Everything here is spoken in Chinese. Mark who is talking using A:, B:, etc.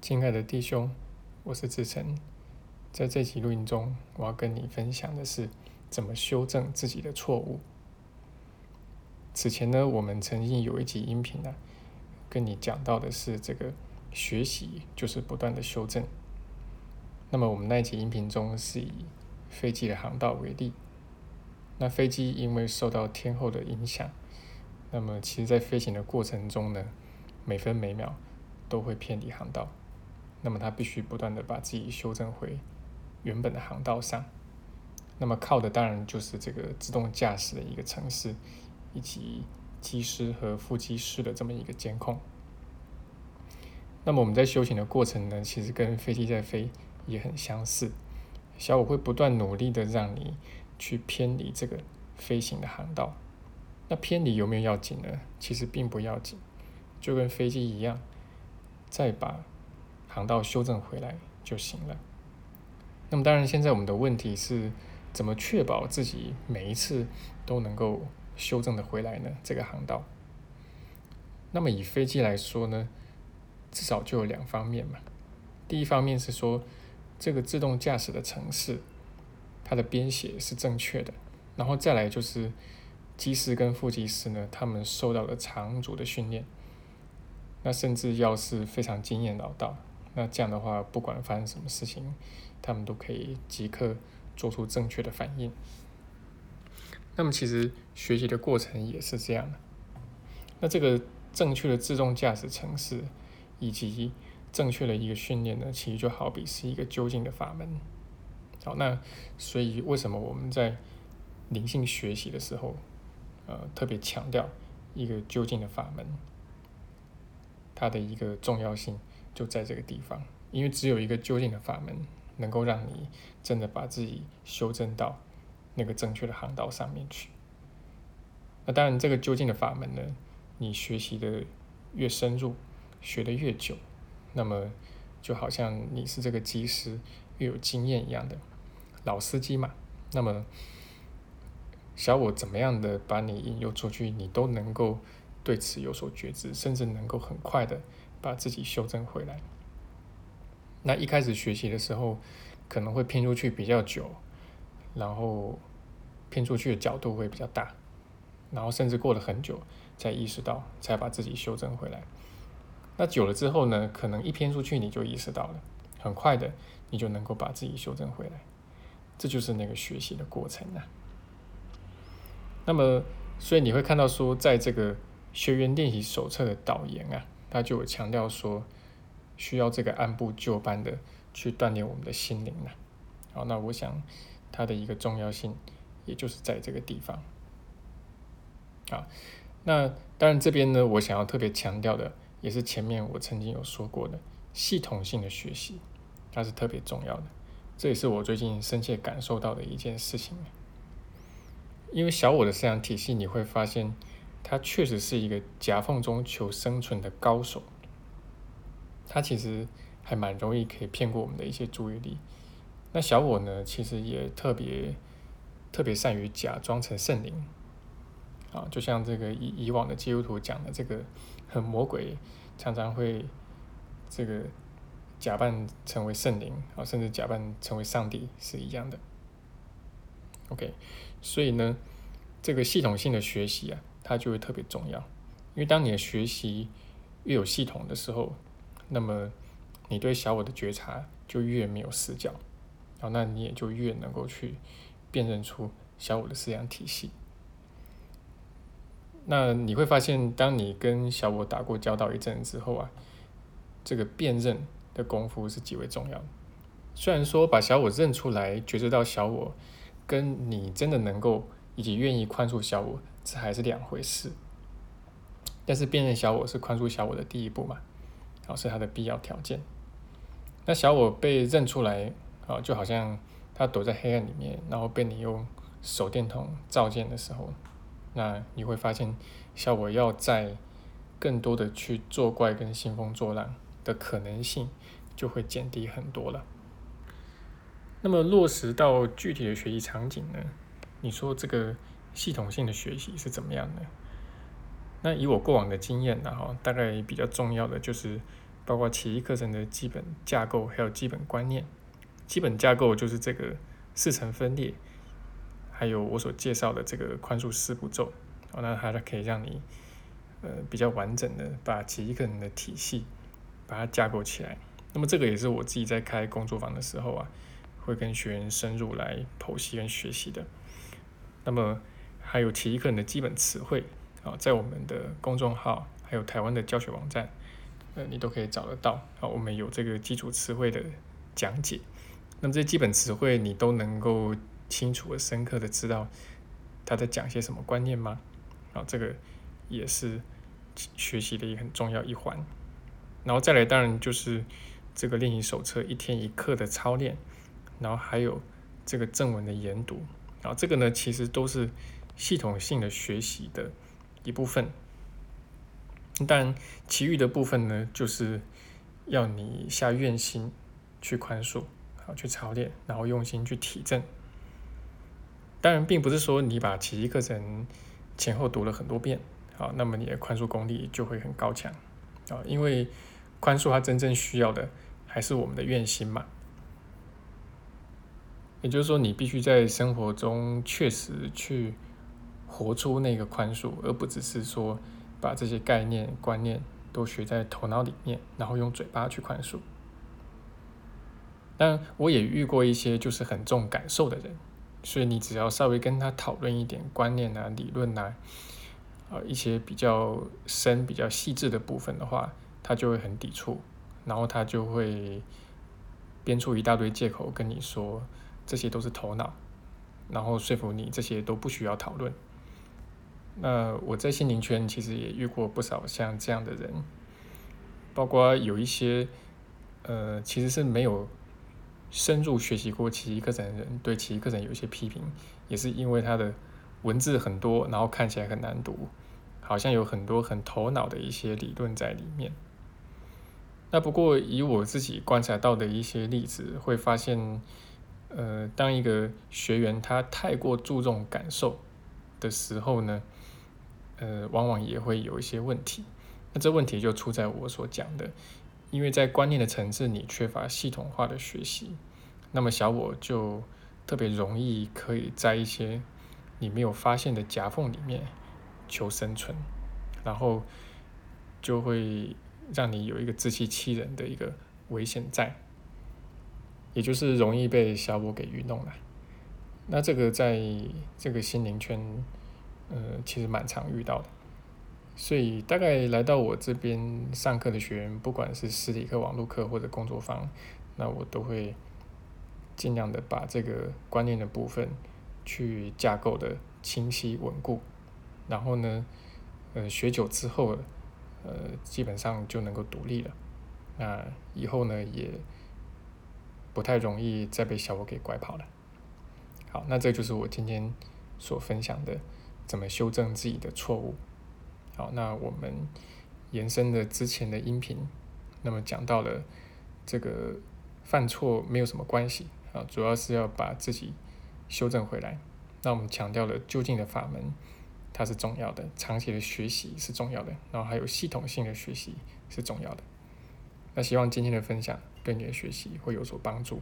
A: 亲爱的弟兄，我是志成。在这期录音中，我要跟你分享的是怎么修正自己的错误。此前呢，我们曾经有一集音频呢，跟你讲到的是这个学习就是不断的修正。那么我们那一集音频中是以飞机的航道为例，那飞机因为受到天候的影响，那么其实在飞行的过程中呢，每分每秒都会偏离航道。那么它必须不断的把自己修正回原本的航道上，那么靠的当然就是这个自动驾驶的一个程式，以及机师和副机师的这么一个监控。那么我们在修行的过程呢，其实跟飞机在飞也很相似，小我会不断努力的让你去偏离这个飞行的航道。那偏离有没有要紧呢？其实并不要紧，就跟飞机一样，再把航道修正回来就行了。那么当然，现在我们的问题是怎么确保自己每一次都能够修正的回来呢？这个航道。那么以飞机来说呢，至少就有两方面嘛。第一方面是说，这个自动驾驶的程式，它的编写是正确的。然后再来就是机师跟副机师呢，他们受到了长足的训练，那甚至要是非常经验老道。那这样的话，不管发生什么事情，他们都可以即刻做出正确的反应。那么，其实学习的过程也是这样的。那这个正确的自动驾驶程式，以及正确的一个训练呢，其实就好比是一个究竟的法门。好，那所以为什么我们在灵性学习的时候，呃，特别强调一个究竟的法门，它的一个重要性？就在这个地方，因为只有一个究竟的法门，能够让你真的把自己修正到那个正确的航道上面去。那当然，这个究竟的法门呢，你学习的越深入，学的越久，那么就好像你是这个机师越有经验一样的老司机嘛。那么小我怎么样的把你引诱出去，你都能够对此有所觉知，甚至能够很快的。把自己修正回来。那一开始学习的时候，可能会偏出去比较久，然后偏出去的角度会比较大，然后甚至过了很久才意识到，才把自己修正回来。那久了之后呢，可能一偏出去你就意识到了，很快的你就能够把自己修正回来。这就是那个学习的过程啊。那么，所以你会看到说，在这个学员练习手册的导言啊。他就有强调说，需要这个按部就班的去锻炼我们的心灵了。好，那我想它的一个重要性，也就是在这个地方。啊，那当然这边呢，我想要特别强调的，也是前面我曾经有说过的，系统性的学习，它是特别重要的。这也是我最近深切感受到的一件事情。因为小我的思想体系，你会发现。他确实是一个夹缝中求生存的高手，他其实还蛮容易可以骗过我们的一些注意力。那小我呢，其实也特别特别善于假装成圣灵，啊，就像这个以以往的基督徒讲的这个，很魔鬼常常会这个假扮成为圣灵啊，甚至假扮成为上帝是一样的。OK，所以呢，这个系统性的学习啊。它就会特别重要，因为当你的学习越有系统的时候，那么你对小我的觉察就越没有死角，然后那你也就越能够去辨认出小我的思想体系。那你会发现，当你跟小我打过交道一阵之后啊，这个辨认的功夫是极为重要。虽然说把小我认出来，觉知到小我，跟你真的能够以及愿意宽恕小我。这还是两回事，但是辨认小我是宽恕小我的第一步嘛，好是它的必要条件。那小我被认出来，啊，就好像他躲在黑暗里面，然后被你用手电筒照见的时候，那你会发现小我要在更多的去作怪跟兴风作浪的可能性就会减低很多了。那么落实到具体的学习场景呢？你说这个？系统性的学习是怎么样的？那以我过往的经验呢？哈，大概比较重要的就是包括奇异课程的基本架构，还有基本观念。基本架构就是这个四层分裂，还有我所介绍的这个宽恕四步骤。哦，那它可以让你呃比较完整的把奇异课程的体系把它架构起来。那么这个也是我自己在开工作坊的时候啊，会跟学员深入来剖析跟学习的。那么还有奇异课程的基本词汇啊，在我们的公众号还有台湾的教学网站。呃，你都可以找得到。好，我们有这个基础词汇的讲解。那么这些基本词汇，你都能够清楚而、深刻的知道他在讲些什么观念吗？啊，这个也是学习的一个很重要一环。然后再来，当然就是这个练习手册一天一课的操练，然后还有这个正文的研读。啊这个呢，其实都是系统性的学习的一部分。但其余的部分呢，就是要你下愿心去宽恕，好去操练，然后用心去体证。当然，并不是说你把奇迹课程前后读了很多遍，好，那么你的宽恕功力就会很高强啊。因为宽恕它真正需要的还是我们的愿心嘛。也就是说，你必须在生活中确实去活出那个宽恕，而不只是说。把这些概念观念都学在头脑里面，然后用嘴巴去宽恕。但我也遇过一些就是很重感受的人，所以你只要稍微跟他讨论一点观念啊、理论啊，呃一些比较深、比较细致的部分的话，他就会很抵触，然后他就会编出一大堆借口跟你说这些都是头脑，然后说服你这些都不需要讨论。那我在心灵圈其实也遇过不少像这样的人，包括有一些，呃，其实是没有深入学习过奇异课程的人，对奇异课程有一些批评，也是因为他的文字很多，然后看起来很难读，好像有很多很头脑的一些理论在里面。那不过以我自己观察到的一些例子，会发现，呃，当一个学员他太过注重感受的时候呢，呃，往往也会有一些问题。那这问题就出在我所讲的，因为在观念的层次，你缺乏系统化的学习，那么小我就特别容易可以在一些你没有发现的夹缝里面求生存，然后就会让你有一个自欺欺人的一个危险在，也就是容易被小我给愚弄了。那这个在这个心灵圈。呃，其实蛮常遇到的，所以大概来到我这边上课的学员，不管是实体课、网络课或者工作坊，那我都会尽量的把这个观念的部分去架构的清晰稳固，然后呢，呃，学久之后，呃，基本上就能够独立了，那以后呢，也不太容易再被小我给拐跑了。好，那这就是我今天所分享的。怎么修正自己的错误？好，那我们延伸的之前的音频，那么讲到了这个犯错没有什么关系啊，主要是要把自己修正回来。那我们强调了究竟的法门，它是重要的，长期的学习是重要的，然后还有系统性的学习是重要的。那希望今天的分享对你的学习会有所帮助。